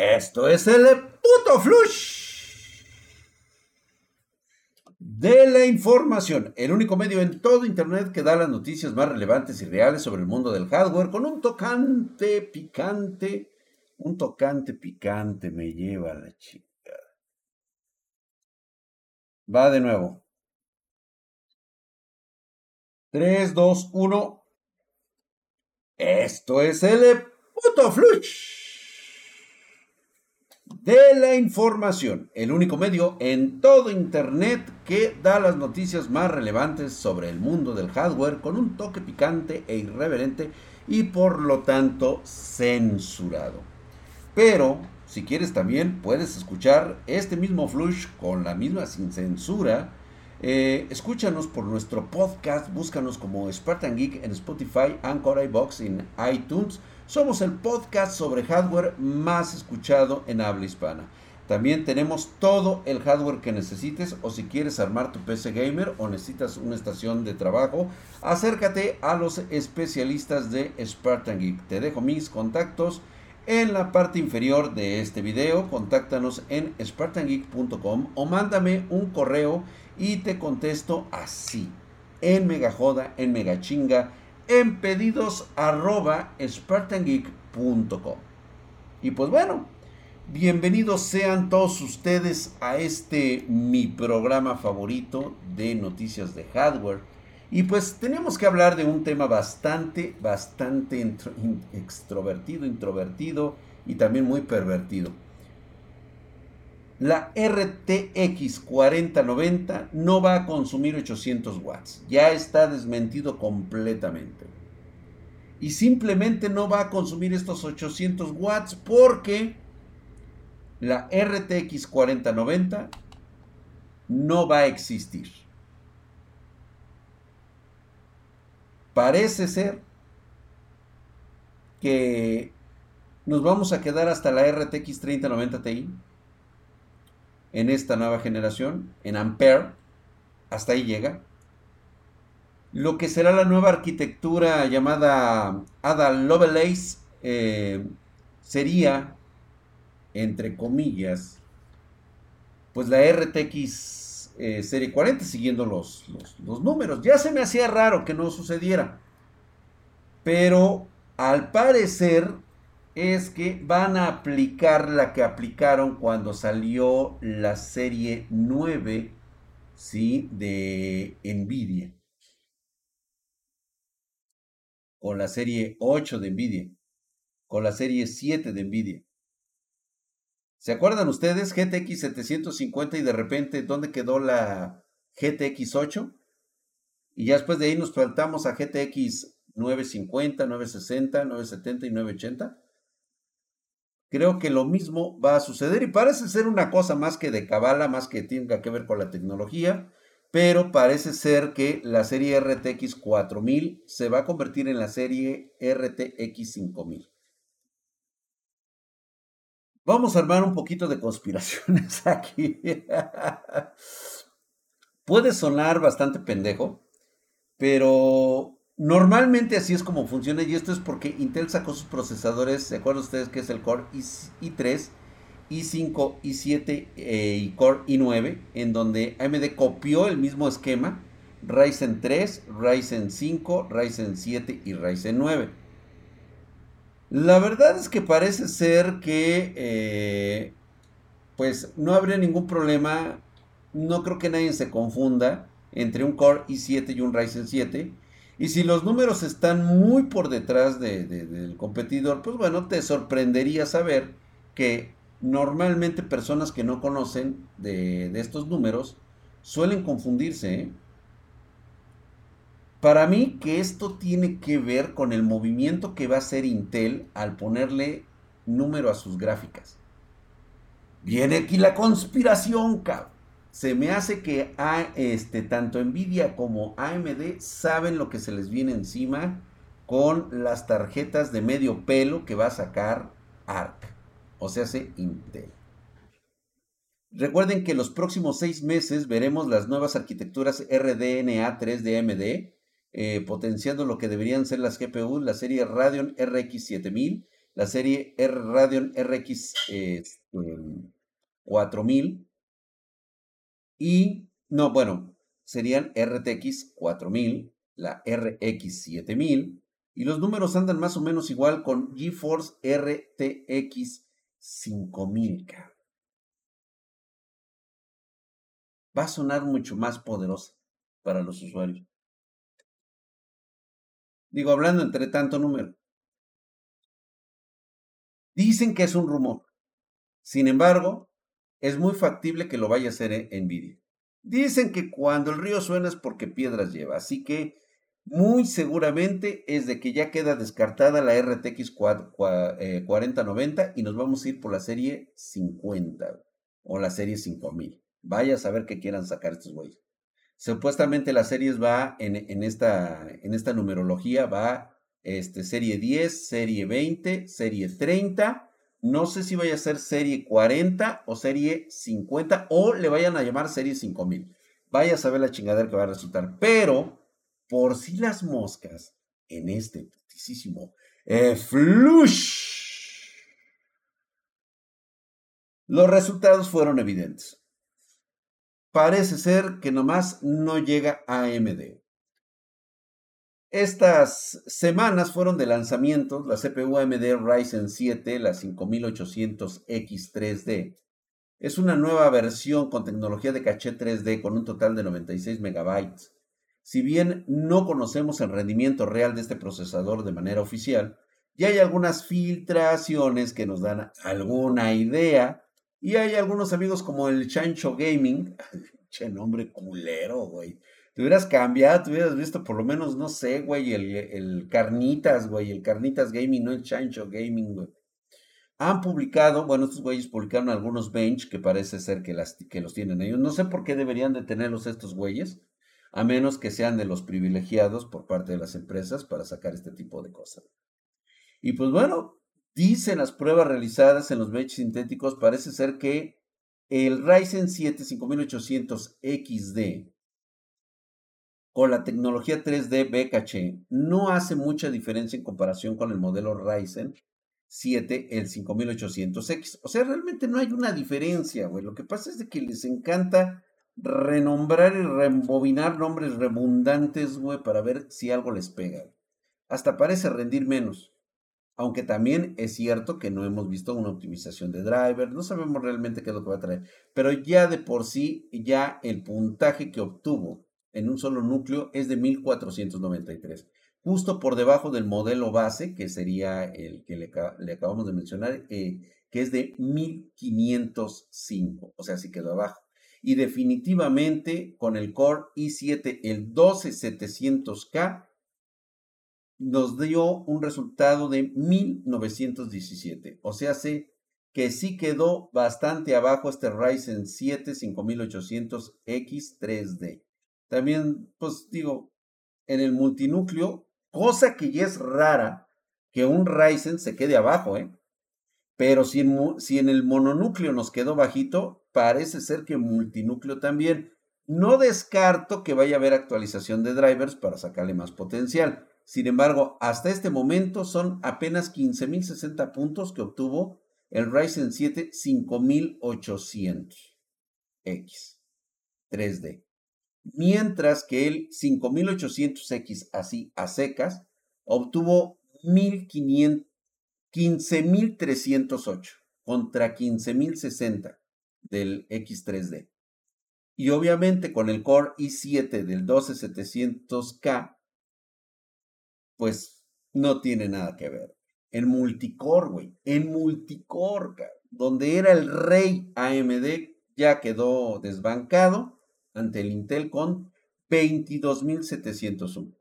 Esto es el puto flush de la información, el único medio en todo Internet que da las noticias más relevantes y reales sobre el mundo del hardware con un tocante picante, un tocante picante me lleva a la chica. Va de nuevo. 3, 2, 1. Esto es el puto flush de la información, el único medio en todo Internet que da las noticias más relevantes sobre el mundo del hardware con un toque picante e irreverente y por lo tanto censurado. Pero si quieres también puedes escuchar este mismo flush con la misma sin censura. Eh, escúchanos por nuestro podcast, búscanos como Spartan Geek en Spotify, Anchor, iBox, en iTunes somos el podcast sobre hardware más escuchado en habla hispana. También tenemos todo el hardware que necesites o si quieres armar tu PC gamer o necesitas una estación de trabajo, acércate a los especialistas de Spartan Geek. Te dejo mis contactos en la parte inferior de este video. Contáctanos en spartangeek.com o mándame un correo y te contesto así, en mega joda, en mega chinga en pedidos. Y pues bueno, bienvenidos sean todos ustedes a este mi programa favorito de noticias de hardware. Y pues tenemos que hablar de un tema bastante, bastante extrovertido, introvertido y también muy pervertido. La RTX 4090 no va a consumir 800 watts. Ya está desmentido completamente. Y simplemente no va a consumir estos 800 watts porque la RTX 4090 no va a existir. Parece ser que nos vamos a quedar hasta la RTX 3090 Ti en esta nueva generación, en Ampere, hasta ahí llega. Lo que será la nueva arquitectura llamada Ada Lovelace eh, sería, entre comillas, pues la RTX eh, Serie 40, siguiendo los, los números. Ya se me hacía raro que no sucediera. Pero al parecer es que van a aplicar la que aplicaron cuando salió la serie 9, ¿sí? De Nvidia. Con la serie 8 de Nvidia. Con la serie 7 de Nvidia. ¿Se acuerdan ustedes? GTX 750 y de repente, ¿dónde quedó la GTX 8? Y ya después de ahí nos saltamos a GTX 950, 960, 970 y 980 creo que lo mismo va a suceder y parece ser una cosa más que de cabala, más que tenga que ver con la tecnología, pero parece ser que la serie RTX 4000 se va a convertir en la serie RTX 5000. Vamos a armar un poquito de conspiraciones aquí. Puede sonar bastante pendejo, pero Normalmente así es como funciona y esto es porque Intel sacó sus procesadores, ¿se acuerdan ustedes que es el Core i3, i5, i7 y Core i9? En donde AMD copió el mismo esquema, Ryzen 3, Ryzen 5, Ryzen 7 y Ryzen 9. La verdad es que parece ser que eh, pues no habría ningún problema, no creo que nadie se confunda entre un Core i7 y un Ryzen 7 y si los números están muy por detrás del competidor, pues bueno, te sorprendería saber que normalmente personas que no conocen de, estos números suelen confundirse. ¿eh? Para mí que esto tiene que ver con el movimiento que va a hacer Intel al ponerle número a sus gráficas. Viene aquí la conspiración, cabrón se me hace que a, este, tanto Nvidia como AMD saben lo que se les viene encima con las tarjetas de medio pelo que va a sacar ARC, o sea, hace Intel. Recuerden que los próximos seis meses veremos las nuevas arquitecturas RDNA 3 de AMD, eh, potenciando lo que deberían ser las GPU, la serie Radeon RX 7000 la serie Radeon RX 4000 este, y, no, bueno, serían RTX 4000, la RX 7000 y los números andan más o menos igual con GeForce RTX 5000. Va a sonar mucho más poderosa para los usuarios. Digo, hablando entre tanto número. Dicen que es un rumor. Sin embargo, es muy factible que lo vaya a hacer Nvidia. Dicen que cuando el río suena es porque piedras lleva, así que muy seguramente es de que ya queda descartada la RTX 4090 eh, y nos vamos a ir por la serie 50 o la serie 5000. Vaya a saber qué quieran sacar estos güeyes. Supuestamente las series va en, esta, en esta numerología, va este, serie 10, serie 20, serie 30. No sé si vaya a ser serie 40 o serie 50 o le vayan a llamar serie 5000. Vaya a saber la chingadera que va a resultar. Pero, por si las moscas, en este putísimo eh, flush, los resultados fueron evidentes parece ser que nomás no llega AMD. Estas semanas fueron de lanzamientos, la CPU AMD Ryzen 7, la 5800X3D. Es una nueva versión con tecnología de caché 3D con un total de 96 MB. Si bien no conocemos el rendimiento real de este procesador de manera oficial, ya hay algunas filtraciones que nos dan alguna idea y hay algunos amigos como el Chancho Gaming, che nombre culero, güey. Te hubieras cambiado, te hubieras visto por lo menos, no sé, güey, el, el Carnitas, güey, el Carnitas Gaming, no el Chancho Gaming, güey. Han publicado, bueno, estos güeyes publicaron algunos bench que parece ser que, las, que los tienen ellos. No sé por qué deberían de tenerlos estos güeyes, a menos que sean de los privilegiados por parte de las empresas para sacar este tipo de cosas. Y pues bueno, Dicen las pruebas realizadas en los benches sintéticos, parece ser que el Ryzen 7 5800 XD con la tecnología 3D BKC no hace mucha diferencia en comparación con el modelo Ryzen 7, el 5800X. O sea, realmente no hay una diferencia, güey. Lo que pasa es de que les encanta renombrar y reembobinar nombres redundantes, güey, para ver si algo les pega. Hasta parece rendir menos aunque también es cierto que no hemos visto una optimización de driver, no sabemos realmente qué es lo que va a traer, pero ya de por sí, ya el puntaje que obtuvo en un solo núcleo es de 1493, justo por debajo del modelo base, que sería el que le, acabamos de mencionar, eh, que es de 1505, o sea, sí quedó abajo. Y definitivamente con el Core i7, el 12700K, nos dio un resultado de 1917. O sea, que sí quedó bastante abajo este Ryzen 7 5800X 3D. También, pues digo, en el multinúcleo, cosa que ya es rara que un Ryzen se quede abajo, ¿eh? Pero si en, el mononúcleo nos quedó bajito, parece ser que multinúcleo también. No descarto que vaya a haber actualización de drivers para sacarle más potencial. Sin embargo, hasta este momento son apenas 15.060 puntos que obtuvo el Ryzen 7 5800X 3D. Mientras que el 5800X así a secas obtuvo 15.308 contra 15.060 del X3D. Y obviamente con el Core i7 del 12700K pues no tiene nada que ver. En multicore, güey, en multicore, donde era el rey AMD, ya quedó desbancado ante el Intel con 22.701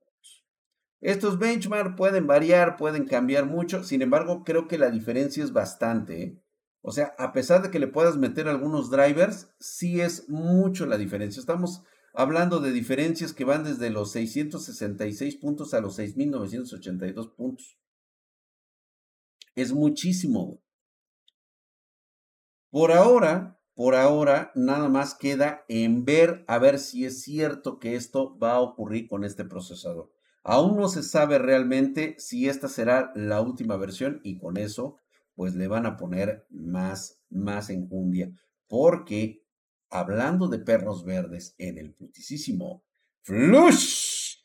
Estos benchmarks pueden variar, pueden cambiar mucho, sin embargo, creo que la diferencia es bastante. ¿eh? O sea, a pesar de que le puedas meter algunos drivers, sí es mucho la diferencia. Estamos hablando de diferencias que van desde los 666 puntos a los 6.982 puntos. Es muchísimo. Por ahora, por ahora, nada más queda en ver a ver si es cierto que esto va a ocurrir con este procesador. Aún no se sabe realmente si esta será la última versión y con eso pues le van a poner más, más enjundia. Porque hablando de perros verdes en el putisísimo Flush.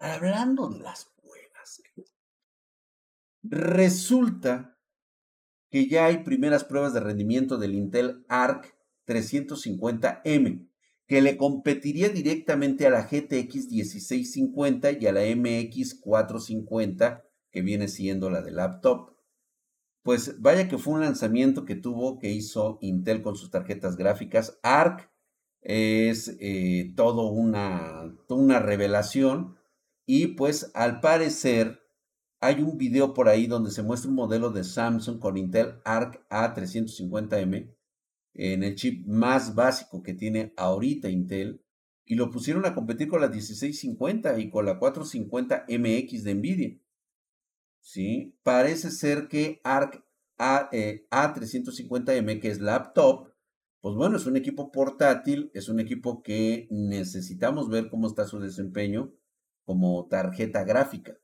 Hablando de las pruebas, resulta que ya hay primeras pruebas de rendimiento del Intel Arc 350M que le competiría directamente a la GTX 1650 y a la MX 450, que viene siendo la de laptop. Pues vaya que fue un lanzamiento que tuvo, que hizo Intel con sus tarjetas gráficas. ARC es eh, todo una, una revelación y pues al parecer hay un video por ahí donde se muestra un modelo de Samsung con Intel Arc A350M en el chip más básico que tiene ahorita Intel y lo pusieron a competir con la 1650 y con la 450MX de Nvidia. ¿Sí? Parece ser que ARC A, 350M, eh, que es laptop, pues bueno, es un equipo portátil, es un equipo que necesitamos ver cómo está su desempeño como tarjeta gráfica.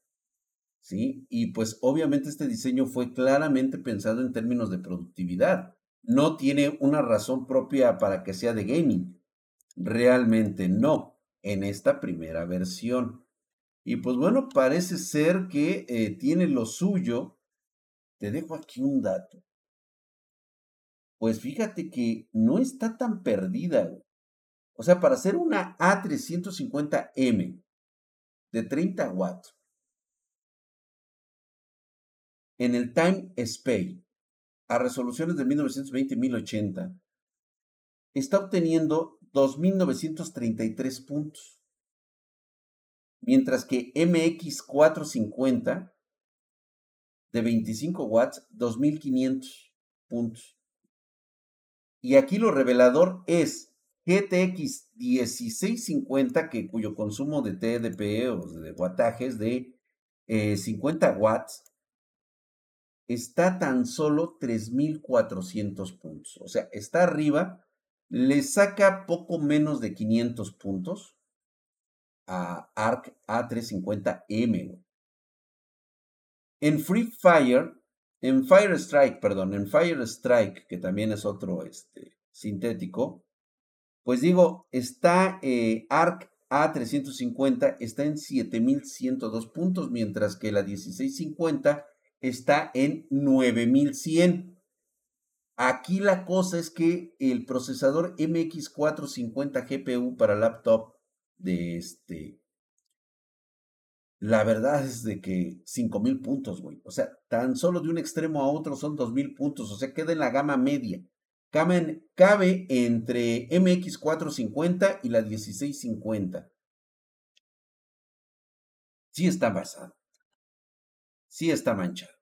¿Sí? Y pues obviamente este diseño fue claramente pensado en términos de productividad no tiene una razón propia para que sea de gaming. Realmente no, en esta primera versión. Y pues bueno, parece ser que eh, tiene lo suyo. Te dejo aquí un dato. Pues fíjate que no está tan perdida. O sea, para hacer una A350M de 30 watts en el Time Space a resoluciones de 1920 y 1080, está obteniendo 2.933 puntos, mientras que MX450 de 25 watts, 2.500 puntos. Y aquí lo revelador es GTX 1650, que, cuyo consumo de TDP o de wattajes de 50 eh, watts está tan solo 3.400 puntos. O sea, está arriba, le saca poco menos de 500 puntos a ARC A350M. En Free Fire, en Fire Strike, perdón, en Fire Strike, que también es otro este, sintético, pues digo, está eh, ARC A350, está en 7102 puntos, mientras que la 1650 está en 9100. Aquí la cosa es que el procesador MX450 GPU para laptop de este la verdad es de que 5000 puntos, güey. O sea, tan solo de un extremo a otro son 2000 puntos, o sea, queda en la gama media. Cabe, cabe entre MX450 y la 1650. Sí está basado sí está manchado.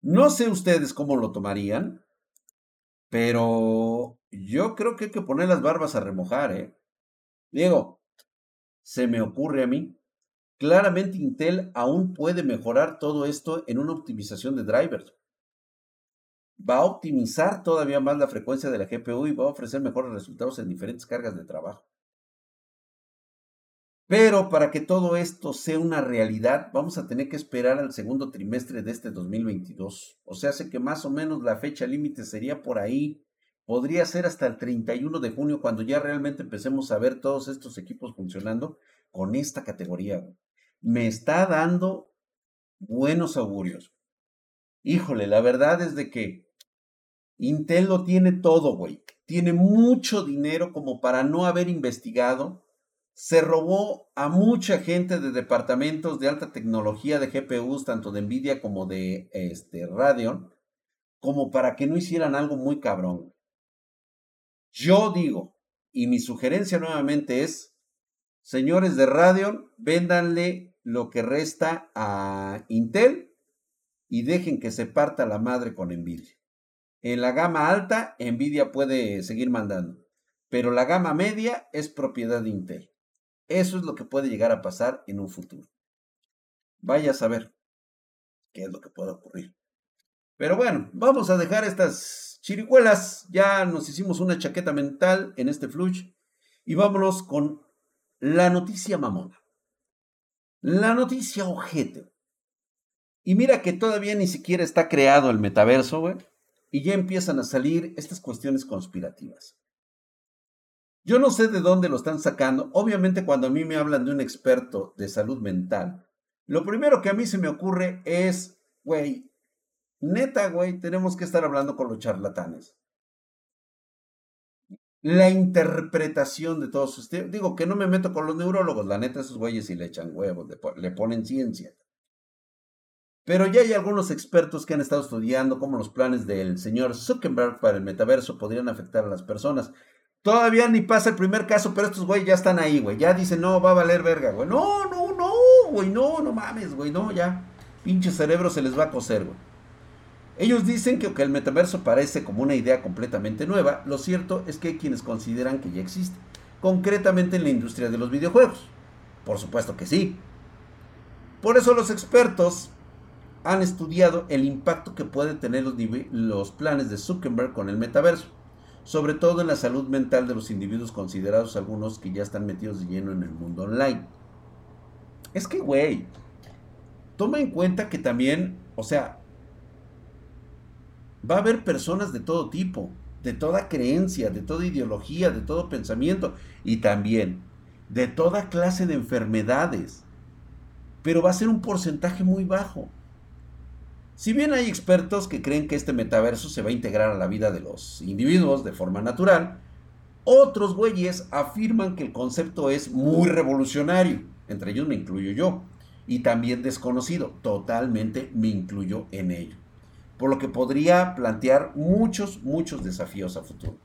No sé ustedes cómo lo tomarían, pero yo creo que hay que poner las barbas a remojar, ¿eh? Diego, se me ocurre a mí. Claramente Intel aún puede mejorar todo esto en una optimización de drivers. Va a optimizar todavía más la frecuencia de la GPU y va a ofrecer mejores resultados en diferentes cargas de trabajo. Pero para que todo esto sea una realidad, vamos a tener que esperar al segundo trimestre de este 2022. O sea, sé que más o menos la fecha límite sería por ahí. Podría ser hasta el 31 de junio cuando ya realmente empecemos a ver todos estos equipos funcionando con esta categoría. Me está dando buenos augurios. Híjole, la verdad es de que Intel lo tiene todo, güey. Tiene mucho dinero como para no haber investigado se robó a mucha gente de departamentos de alta tecnología de GPUs, tanto de Nvidia como de este, Radeon, como para que no hicieran algo muy cabrón. Yo digo, y mi sugerencia nuevamente es, señores de Radeon, véndanle lo que resta a Intel y dejen que se parta la madre con Nvidia. En la gama alta, Nvidia puede seguir mandando, pero la gama media es propiedad de Intel. Eso es lo que puede llegar a pasar en un futuro. Vaya a saber qué es lo que puede ocurrir. Pero bueno, vamos a dejar estas chiricuelas. Ya nos hicimos una chaqueta mental en este flush. Y vámonos con la noticia mamona. La noticia ojete. Y mira que todavía ni siquiera está creado el metaverso, güey. Y ya empiezan a salir estas cuestiones conspirativas. Yo no sé de dónde lo están sacando. Obviamente cuando a mí me hablan de un experto de salud mental, lo primero que a mí se me ocurre es, güey, neta, güey, tenemos que estar hablando con los charlatanes. La interpretación de todos ustedes. Digo que no me meto con los neurólogos, la neta, esos güeyes sí le echan huevos, le ponen ciencia. Pero ya hay algunos expertos que han estado estudiando cómo los planes del señor Zuckerberg para el metaverso podrían afectar a las personas. Todavía ni pasa el primer caso, pero estos güey ya están ahí, güey. Ya dicen, no, va a valer verga, güey. No, no, no, güey, no, no mames, güey, no, ya. Pinche cerebro se les va a coser, güey. Ellos dicen que aunque el metaverso parece como una idea completamente nueva, lo cierto es que hay quienes consideran que ya existe, concretamente en la industria de los videojuegos. Por supuesto que sí. Por eso los expertos han estudiado el impacto que pueden tener los planes de Zuckerberg con el metaverso sobre todo en la salud mental de los individuos considerados algunos que ya están metidos de lleno en el mundo online. Es que, güey, toma en cuenta que también, o sea, va a haber personas de todo tipo, de toda creencia, de toda ideología, de todo pensamiento y también de toda clase de enfermedades. Pero va a ser un porcentaje muy bajo. Si bien hay expertos que creen que este metaverso se va a integrar a la vida de los individuos de forma natural, otros güeyes afirman que el concepto es muy revolucionario, entre ellos me incluyo yo, y también desconocido, totalmente me incluyo en ello, por lo que podría plantear muchos, muchos desafíos a futuro.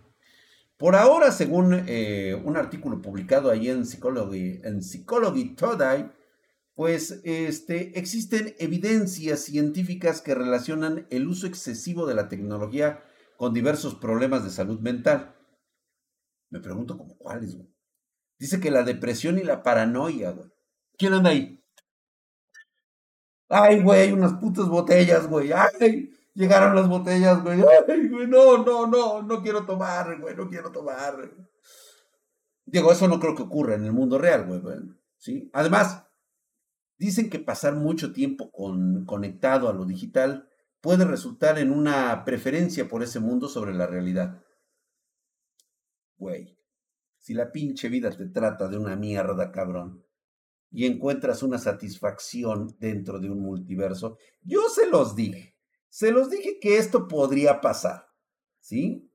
Por ahora, según eh, un artículo publicado ahí en Psychology, en Psychology Today, pues este, existen evidencias científicas que relacionan el uso excesivo de la tecnología con diversos problemas de salud mental. Me pregunto como cuáles, güey. Dice que la depresión y la paranoia, güey. ¿Quién anda ahí? Ay, güey, unas putas botellas, güey. Ay, llegaron las botellas, güey. Ay, güey, no, no, no, no quiero tomar, güey, no quiero tomar. Digo, eso no creo que ocurra en el mundo real, güey. ¿sí? Además, Dicen que pasar mucho tiempo con, conectado a lo digital puede resultar en una preferencia por ese mundo sobre la realidad. Güey, si la pinche vida te trata de una mierda, cabrón, y encuentras una satisfacción dentro de un multiverso, yo se los dije, se los dije que esto podría pasar, ¿sí?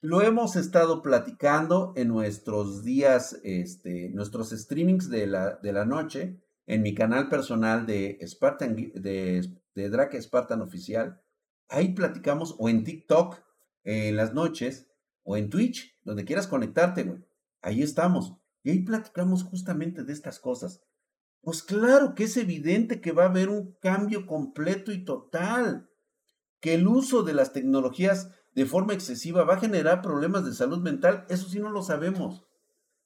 Lo hemos estado platicando en nuestros días, este, nuestros streamings de la, de la noche, en mi canal personal de Spartan, de, Spartan Oficial. Ahí platicamos, o en TikTok, en las noches, o en Twitch, donde quieras conectarte, güey. Ahí estamos. Y ahí platicamos justamente de estas cosas. Pues claro que es evidente que va a haber un cambio completo y total. Que el uso de las tecnologías de forma excesiva va a generar problemas de salud mental. Eso sí no lo sabemos.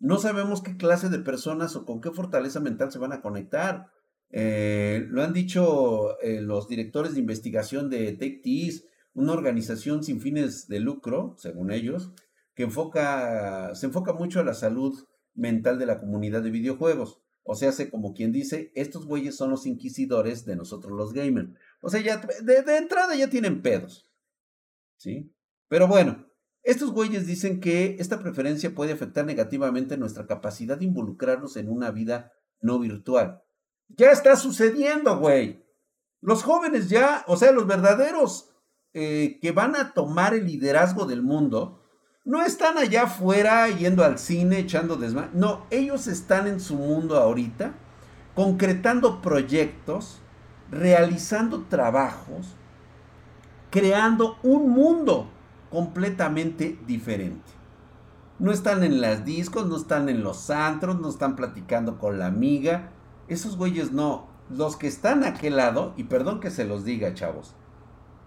No sabemos qué clase de personas o con qué fortaleza mental se van a conectar. Eh, lo han dicho eh, los directores de investigación de TechTees, una organización sin fines de lucro, según ellos, que se enfoca mucho a la salud mental de la comunidad de videojuegos. O sea, hace como quien dice, estos güeyes son los inquisidores de nosotros los gamers. O sea, ya de, de entrada ya tienen pedos. ¿Sí? Pero bueno, estos güeyes dicen que esta preferencia puede afectar negativamente nuestra capacidad de involucrarnos en una vida no virtual. Ya está sucediendo, güey. Los jóvenes ya, o sea, los verdaderos eh, que van a tomar el liderazgo del mundo, no están allá afuera yendo al cine, echando desmadre. No, ellos están en su mundo ahorita, concretando proyectos, realizando trabajos, creando un mundo completamente diferente. No están en las discos, no están en los antros, no están platicando con la amiga. Esos güeyes no. Los que están a aquel lado, y perdón que se los diga, chavos,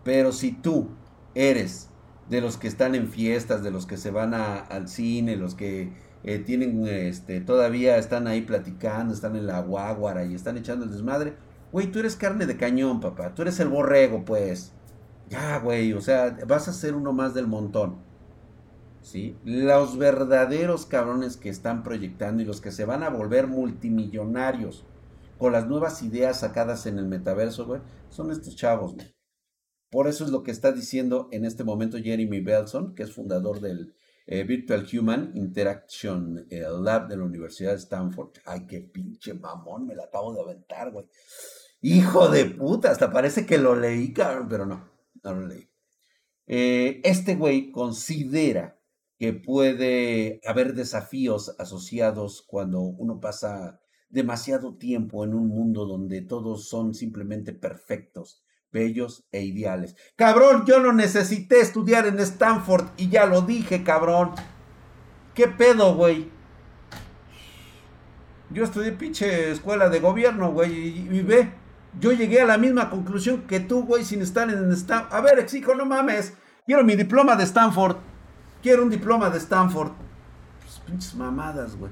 pero si tú eres de los que están en fiestas, de los que se van al cine, los que eh, tienen, este, todavía están ahí platicando, están en la guaguara y están echando el desmadre, güey, tú eres carne de cañón, papá, tú eres el borrego, pues. Ya, güey, o sea, vas a ser uno más del montón. ¿sí? Los verdaderos cabrones que están proyectando y los que se van a volver multimillonarios con las nuevas ideas sacadas en el metaverso, güey, son estos chavos, güey. Por eso es lo que está diciendo en este momento Jeremy Belson, que es fundador del eh, Virtual Human Interaction eh, Lab de la Universidad de Stanford. Ay, qué pinche mamón, me la acabo de aventar, güey. Hijo de puta, hasta parece que lo leí, cabrón, pero no, Eh, este güey considera que puede haber desafíos asociados cuando uno pasa demasiado tiempo en un mundo donde todos son simplemente perfectos, bellos e ideales. Cabrón, yo no necesité estudiar en Stanford y ya lo dije, cabrón. ¿Qué pedo, güey? Yo estudié pinche escuela de gobierno, güey, y, ve, yo llegué a la misma conclusión que tú, güey, sin estar en Stanford. A ver, exijo, no mames. Quiero mi diploma de Stanford. Quiero un diploma de Stanford. Pues pinches mamadas, güey.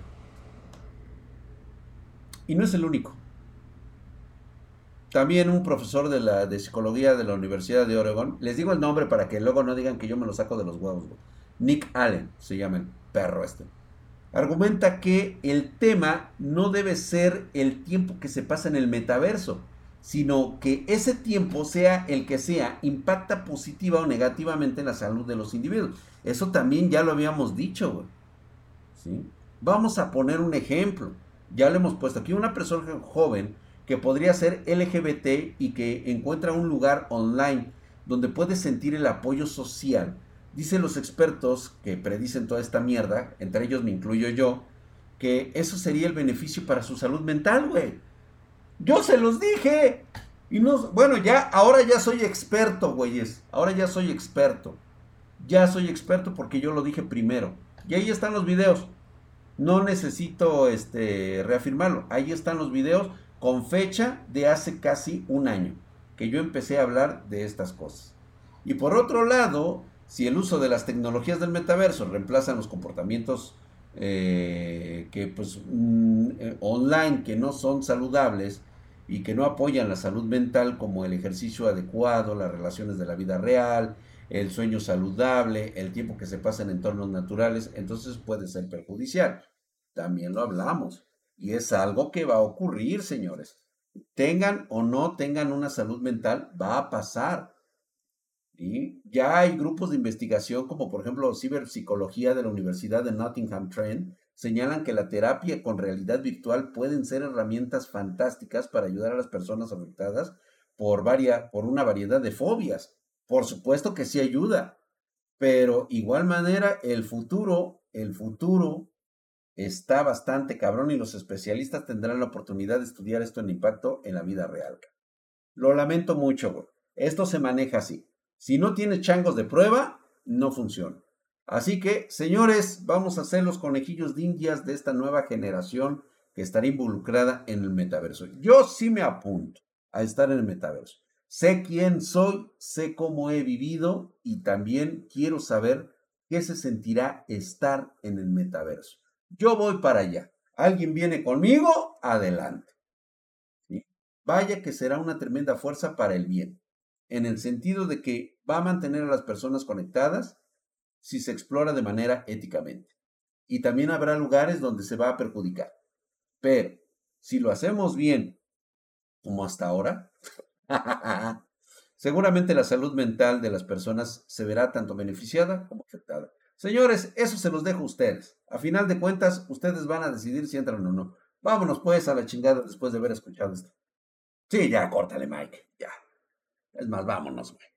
Y no es el único. También un profesor de, la, de psicología de la Universidad de Oregon, les digo el nombre para que luego no digan que yo me lo saco de los huevos, Nick Allen se llama el perro este. Argumenta que el tema no debe ser el tiempo que se pasa en el metaverso, sino que ese tiempo, sea el que sea, impacta positiva o negativamente en la salud de los individuos. Eso también ya lo habíamos dicho, güey. ¿Sí? Vamos a poner un ejemplo ya lo hemos puesto aquí, una persona joven que podría ser LGBT y que encuentra un lugar online donde puede sentir el apoyo social. Dicen los expertos que predicen toda esta mierda, entre ellos me incluyo yo, que eso sería el beneficio para su salud mental, güey. Yo se los dije. Y no, bueno, ya, ahora ya soy experto, güeyes. Ahora ya soy experto. Ya soy experto porque yo lo dije primero. Y ahí están los videos. No necesito este, reafirmarlo. Ahí están los videos con fecha de hace casi un año que yo empecé a hablar de estas cosas. Y por otro lado, si el uso de las tecnologías del metaverso reemplazan los comportamientos eh, que pues mm, eh, online que no son saludables y que no apoyan la salud mental como el ejercicio adecuado, las relaciones de la vida real, el sueño saludable, el tiempo que se pasa en entornos naturales, entonces puede ser perjudicial. También lo hablamos. Y es algo que va a ocurrir, señores. Tengan o no tengan una salud mental, va a pasar. Y ya hay grupos de investigación, como por ejemplo ciberpsicología de la Universidad de Nottingham Trent, señalan que la terapia con realidad virtual pueden ser herramientas fantásticas para ayudar a las personas afectadas por, por una variedad de fobias por supuesto que sí ayuda, pero igual manera el futuro, el futuro está bastante cabrón y los especialistas tendrán la oportunidad de estudiar esto en impacto en la vida real. Lo lamento mucho, Esto se maneja así. Si no tiene changos de prueba, no funciona. Así que, señores, vamos a ser los conejillos de indias de esta nueva generación que estará involucrada en el metaverso. Yo sí me apunto a estar en el metaverso. Sé quién soy, sé cómo he vivido y también quiero saber qué se sentirá estar en el metaverso. Yo voy para allá. ¿Alguien viene conmigo? Adelante. Vaya que será una tremenda fuerza para el bien, en el sentido de que va a mantener a las personas conectadas si se explora de manera éticamente. Y también habrá lugares donde se va a perjudicar. Pero si lo hacemos bien, como hasta ahora, Seguramente la salud mental de las personas se verá tanto beneficiada como afectada. Señores, eso se los dejo a ustedes. A final de cuentas, ustedes van a decidir si entran o no. Vámonos pues a la chingada después de haber escuchado esto. Sí, ya, córtale, Mike. Ya. Es más, vámonos, güey.